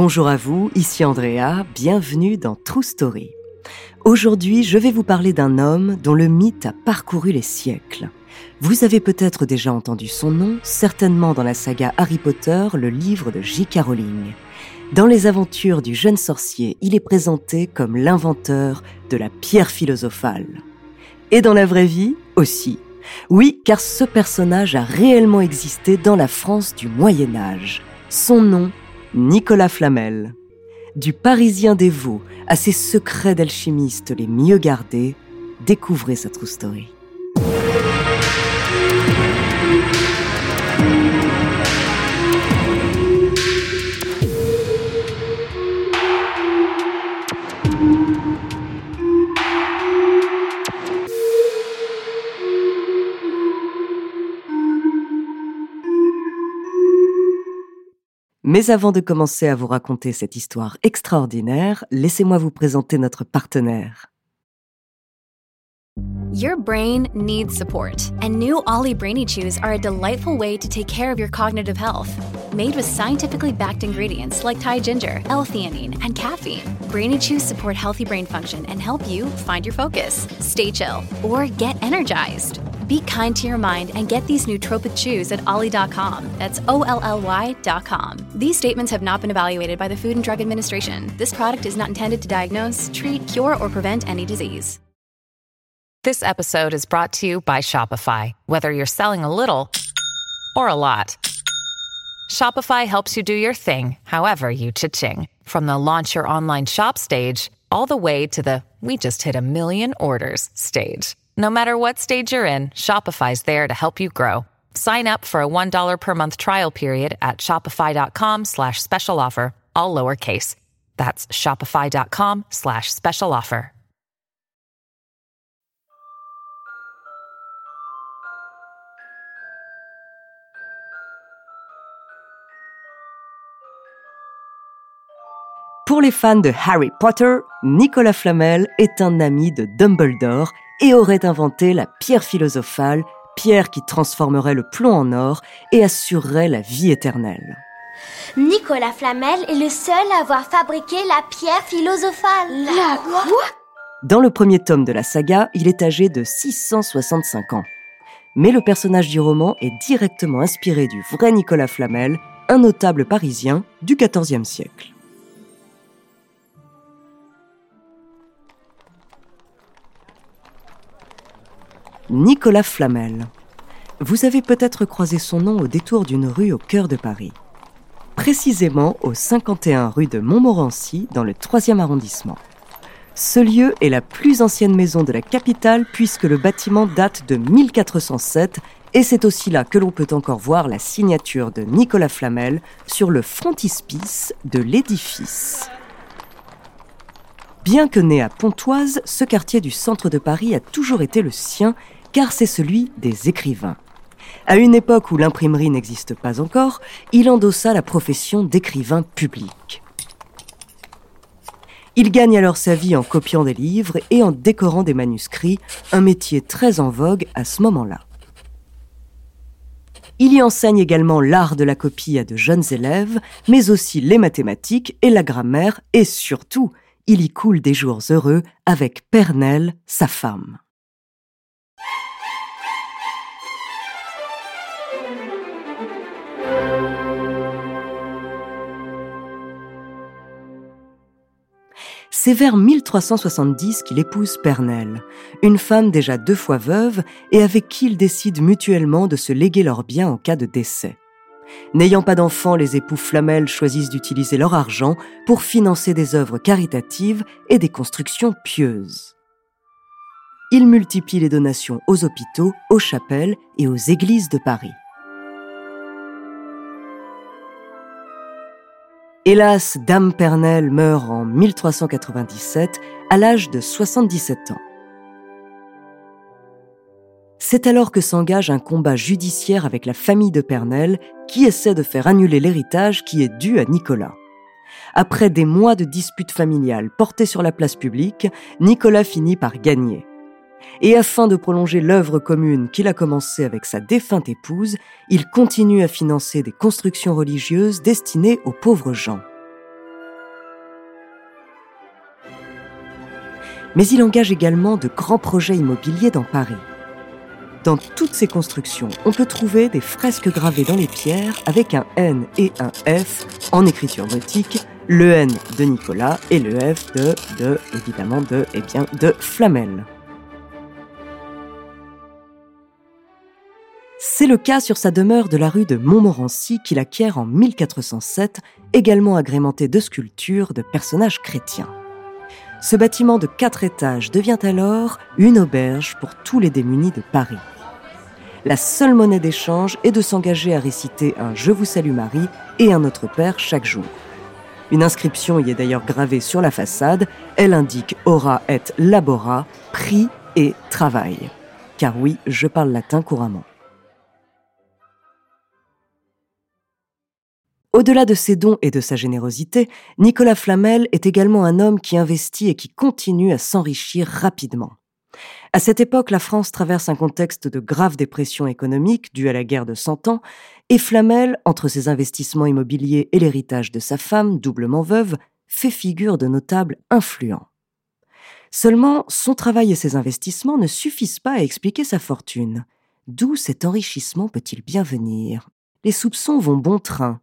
Bonjour à vous, ici Andrea, bienvenue dans True Story. Aujourd'hui, je vais vous parler d'un homme dont le mythe a parcouru les siècles. Vous avez peut-être déjà entendu son nom, certainement dans la saga Harry Potter, le livre de J.K. Rowling. Dans les aventures du jeune sorcier, il est présenté comme l'inventeur de la pierre philosophale. Et dans la vraie vie aussi. Oui, car ce personnage a réellement existé dans la France du Moyen Âge. Son nom, Nicolas Flamel. Du Parisien Vaux à ses secrets d'alchimiste les mieux gardés, découvrez sa true story. Mais avant de commencer à vous raconter cette histoire extraordinaire, laissez-moi vous présenter notre partenaire. Your brain needs support, and new Ollie Brainy Chews are a delightful way to take care of your cognitive health. Made with scientifically backed ingredients like Thai ginger, L-theanine, and caffeine, Brainy Chews support healthy brain function and help you find your focus, stay chill, or get energized. Be kind to your mind and get these nootropic chews at ollie.com. That's O L L Y.com. These statements have not been evaluated by the Food and Drug Administration. This product is not intended to diagnose, treat, cure, or prevent any disease. This episode is brought to you by Shopify. Whether you're selling a little or a lot, Shopify helps you do your thing, however you cha-ching. From the launch your online shop stage, all the way to the we just hit a million orders stage. No matter what stage you're in, Shopify's there to help you grow. Sign up for a $1 per month trial period at shopify.com slash special offer, all lowercase. That's shopify.com slash special offer. Pour les fans de Harry Potter, Nicolas Flamel est un ami de Dumbledore et aurait inventé la pierre philosophale, pierre qui transformerait le plomb en or et assurerait la vie éternelle. Nicolas Flamel est le seul à avoir fabriqué la pierre philosophale. La quoi? Dans le premier tome de la saga, il est âgé de 665 ans. Mais le personnage du roman est directement inspiré du vrai Nicolas Flamel, un notable parisien du XIVe siècle. Nicolas Flamel. Vous avez peut-être croisé son nom au détour d'une rue au cœur de Paris. Précisément au 51 rue de Montmorency, dans le 3e arrondissement. Ce lieu est la plus ancienne maison de la capitale puisque le bâtiment date de 1407 et c'est aussi là que l'on peut encore voir la signature de Nicolas Flamel sur le frontispice de l'édifice. Bien que né à Pontoise, ce quartier du centre de Paris a toujours été le sien car c'est celui des écrivains. À une époque où l'imprimerie n'existe pas encore, il endossa la profession d'écrivain public. Il gagne alors sa vie en copiant des livres et en décorant des manuscrits, un métier très en vogue à ce moment-là. Il y enseigne également l'art de la copie à de jeunes élèves, mais aussi les mathématiques et la grammaire, et surtout, il y coule des jours heureux avec Pernelle, sa femme. C'est vers 1370 qu'il épouse Pernelle, une femme déjà deux fois veuve et avec qui ils décident mutuellement de se léguer leurs biens en cas de décès. N'ayant pas d'enfants, les époux Flamel choisissent d'utiliser leur argent pour financer des œuvres caritatives et des constructions pieuses. Ils multiplient les donations aux hôpitaux, aux chapelles et aux églises de Paris. Hélas, Dame Pernelle meurt en 1397 à l'âge de 77 ans. C'est alors que s'engage un combat judiciaire avec la famille de Pernelle qui essaie de faire annuler l'héritage qui est dû à Nicolas. Après des mois de disputes familiales portées sur la place publique, Nicolas finit par gagner. Et afin de prolonger l'œuvre commune qu'il a commencée avec sa défunte épouse, il continue à financer des constructions religieuses destinées aux pauvres gens. Mais il engage également de grands projets immobiliers dans Paris. Dans toutes ces constructions, on peut trouver des fresques gravées dans les pierres avec un N et un F en écriture gothique, le N de Nicolas et le F de, de, évidemment, de, eh bien, de Flamel. C'est le cas sur sa demeure de la rue de Montmorency qu'il acquiert en 1407, également agrémenté de sculptures de personnages chrétiens. Ce bâtiment de quatre étages devient alors une auberge pour tous les démunis de Paris. La seule monnaie d'échange est de s'engager à réciter un Je vous salue Marie et un Notre Père chaque jour. Une inscription y est d'ailleurs gravée sur la façade. Elle indique ora et labora, prix et travail. Car oui, je parle latin couramment. Au-delà de ses dons et de sa générosité, Nicolas Flamel est également un homme qui investit et qui continue à s'enrichir rapidement. À cette époque, la France traverse un contexte de grave dépression économique due à la guerre de Cent Ans, et Flamel, entre ses investissements immobiliers et l'héritage de sa femme, doublement veuve, fait figure de notable influent. Seulement, son travail et ses investissements ne suffisent pas à expliquer sa fortune. D'où cet enrichissement peut-il bien venir? Les soupçons vont bon train.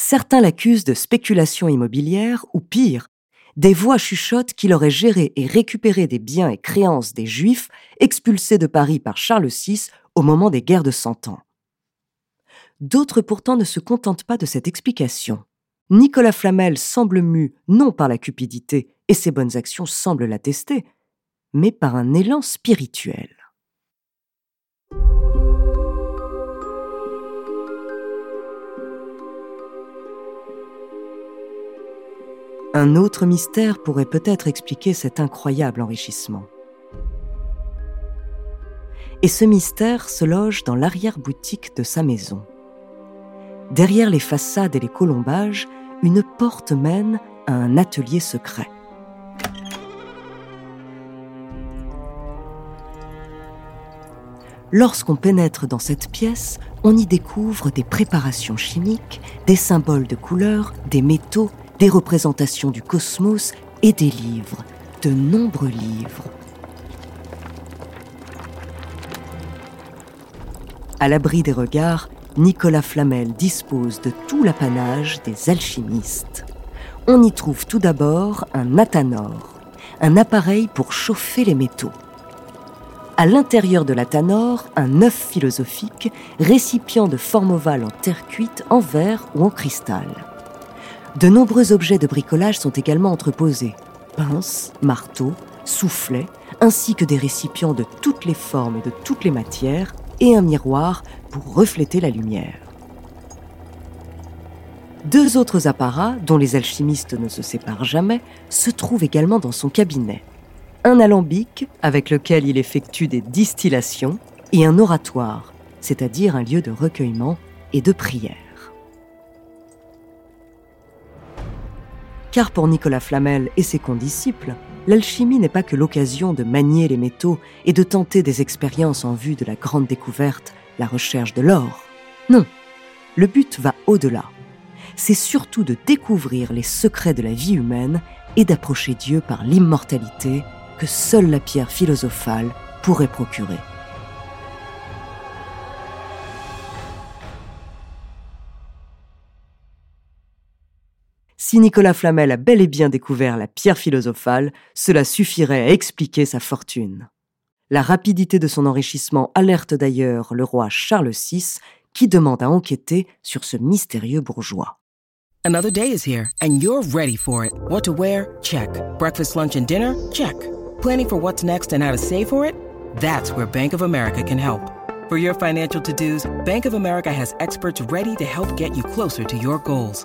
Certains l'accusent de spéculation immobilière ou pire, des voix chuchotent qu'il aurait géré et récupéré des biens et créances des Juifs expulsés de Paris par Charles VI au moment des guerres de Cent Ans. D'autres pourtant ne se contentent pas de cette explication. Nicolas Flamel semble mu non par la cupidité, et ses bonnes actions semblent l'attester, mais par un élan spirituel. Un autre mystère pourrait peut-être expliquer cet incroyable enrichissement. Et ce mystère se loge dans l'arrière-boutique de sa maison. Derrière les façades et les colombages, une porte mène à un atelier secret. Lorsqu'on pénètre dans cette pièce, on y découvre des préparations chimiques, des symboles de couleurs, des métaux des représentations du cosmos et des livres, de nombreux livres. À l'abri des regards, Nicolas Flamel dispose de tout l'apanage des alchimistes. On y trouve tout d'abord un athanor, un appareil pour chauffer les métaux. À l'intérieur de l'athanor, un œuf philosophique, récipient de forme ovale en terre cuite, en verre ou en cristal. De nombreux objets de bricolage sont également entreposés. Pinces, marteaux, soufflets, ainsi que des récipients de toutes les formes et de toutes les matières, et un miroir pour refléter la lumière. Deux autres apparats, dont les alchimistes ne se séparent jamais, se trouvent également dans son cabinet. Un alambic, avec lequel il effectue des distillations, et un oratoire, c'est-à-dire un lieu de recueillement et de prière. Car pour Nicolas Flamel et ses condisciples, l'alchimie n'est pas que l'occasion de manier les métaux et de tenter des expériences en vue de la grande découverte, la recherche de l'or. Non, le but va au-delà. C'est surtout de découvrir les secrets de la vie humaine et d'approcher Dieu par l'immortalité que seule la pierre philosophale pourrait procurer. Si Nicolas Flamel a bel et bien découvert la pierre philosophale, cela suffirait à expliquer sa fortune. La rapidité de son enrichissement alerte d'ailleurs le roi Charles VI, qui demande à enquêter sur ce mystérieux bourgeois. Another day is here and you're ready for it. What to wear? Check. Breakfast, lunch and dinner? Check. Planning for what's next and how to save for it? That's where Bank of America can help. For your financial to-dos, Bank of America has experts ready to help get you closer to your goals.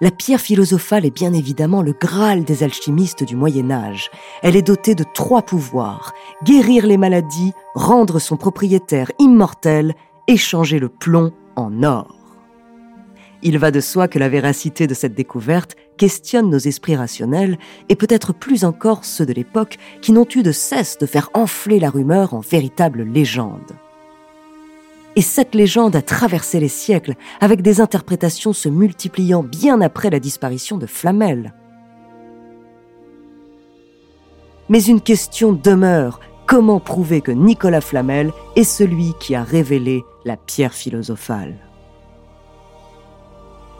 La pierre philosophale est bien évidemment le Graal des alchimistes du Moyen Âge. Elle est dotée de trois pouvoirs. Guérir les maladies, rendre son propriétaire immortel, échanger le plomb en or. Il va de soi que la véracité de cette découverte questionne nos esprits rationnels et peut-être plus encore ceux de l'époque qui n'ont eu de cesse de faire enfler la rumeur en véritable légende. Et cette légende a traversé les siècles, avec des interprétations se multipliant bien après la disparition de Flamel. Mais une question demeure. Comment prouver que Nicolas Flamel est celui qui a révélé la pierre philosophale?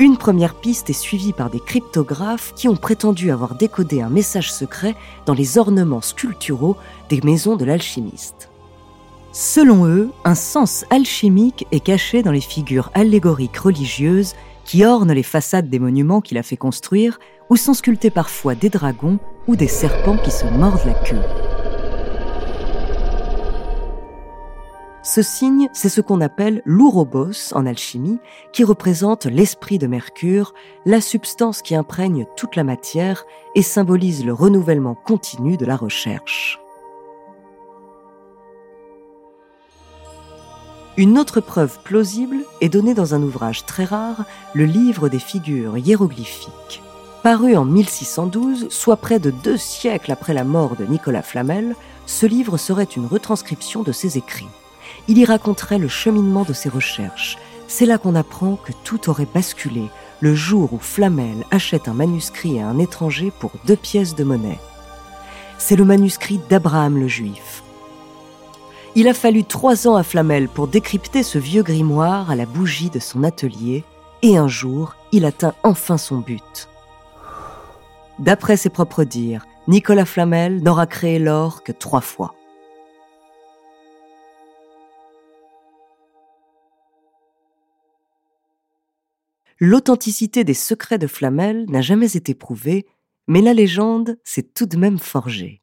Une première piste est suivie par des cryptographes qui ont prétendu avoir décodé un message secret dans les ornements sculpturaux des maisons de l'alchimiste. Selon eux, un sens alchimique est caché dans les figures allégoriques religieuses qui ornent les façades des monuments qu'il a fait construire, où sont sculptés parfois des dragons ou des serpents qui se mordent la queue. Ce signe, c'est ce qu'on appelle l'ourobos en alchimie, qui représente l'esprit de Mercure, la substance qui imprègne toute la matière et symbolise le renouvellement continu de la recherche. Une autre preuve plausible est donnée dans un ouvrage très rare, le livre des figures hiéroglyphiques. Paru en 1612, soit près de deux siècles après la mort de Nicolas Flamel, ce livre serait une retranscription de ses écrits. Il y raconterait le cheminement de ses recherches. C'est là qu'on apprend que tout aurait basculé le jour où Flamel achète un manuscrit à un étranger pour deux pièces de monnaie. C'est le manuscrit d'Abraham le Juif, il a fallu trois ans à Flamel pour décrypter ce vieux grimoire à la bougie de son atelier, et un jour, il atteint enfin son but. D'après ses propres dires, Nicolas Flamel n'aura créé l'or que trois fois. L'authenticité des secrets de Flamel n'a jamais été prouvée, mais la légende s'est tout de même forgée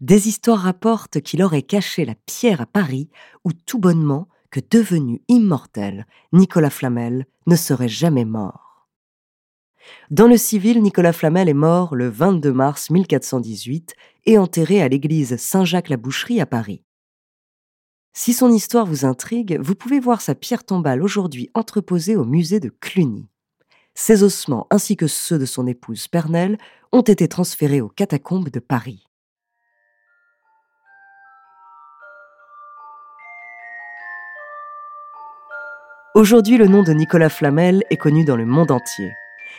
des histoires rapportent qu'il aurait caché la pierre à Paris, ou tout bonnement que devenu immortel, Nicolas Flamel ne serait jamais mort. Dans le civil, Nicolas Flamel est mort le 22 mars 1418 et enterré à l'église Saint-Jacques-la-Boucherie à Paris. Si son histoire vous intrigue, vous pouvez voir sa pierre tombale aujourd'hui entreposée au musée de Cluny. Ses ossements ainsi que ceux de son épouse Pernelle ont été transférés aux catacombes de Paris. Aujourd'hui, le nom de Nicolas Flamel est connu dans le monde entier.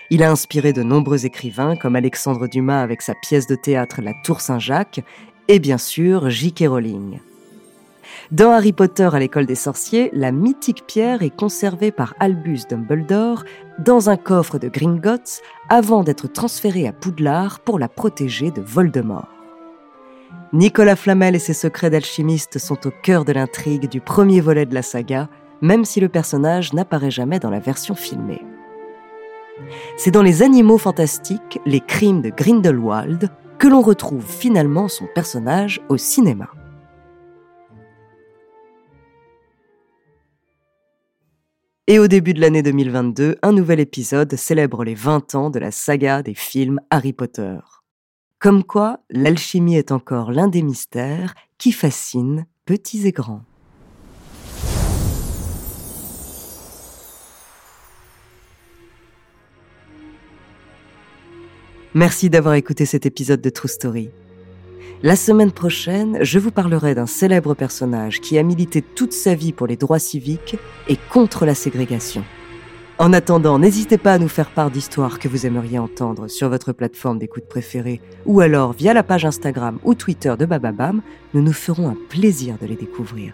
Il a inspiré de nombreux écrivains comme Alexandre Dumas avec sa pièce de théâtre La Tour Saint-Jacques et bien sûr J.K. Rowling. Dans Harry Potter à l'école des sorciers, la mythique pierre est conservée par Albus Dumbledore dans un coffre de Gringotts avant d'être transférée à Poudlard pour la protéger de Voldemort. Nicolas Flamel et ses secrets d'alchimiste sont au cœur de l'intrigue du premier volet de la saga, même si le personnage n'apparaît jamais dans la version filmée. C'est dans Les Animaux Fantastiques, les crimes de Grindelwald, que l'on retrouve finalement son personnage au cinéma. Et au début de l'année 2022, un nouvel épisode célèbre les 20 ans de la saga des films Harry Potter. Comme quoi, l'alchimie est encore l'un des mystères qui fascinent petits et grands. Merci d'avoir écouté cet épisode de True Story. La semaine prochaine, je vous parlerai d'un célèbre personnage qui a milité toute sa vie pour les droits civiques et contre la ségrégation. En attendant, n'hésitez pas à nous faire part d'histoires que vous aimeriez entendre sur votre plateforme d'écoute préférée ou alors via la page Instagram ou Twitter de Bababam. Nous nous ferons un plaisir de les découvrir.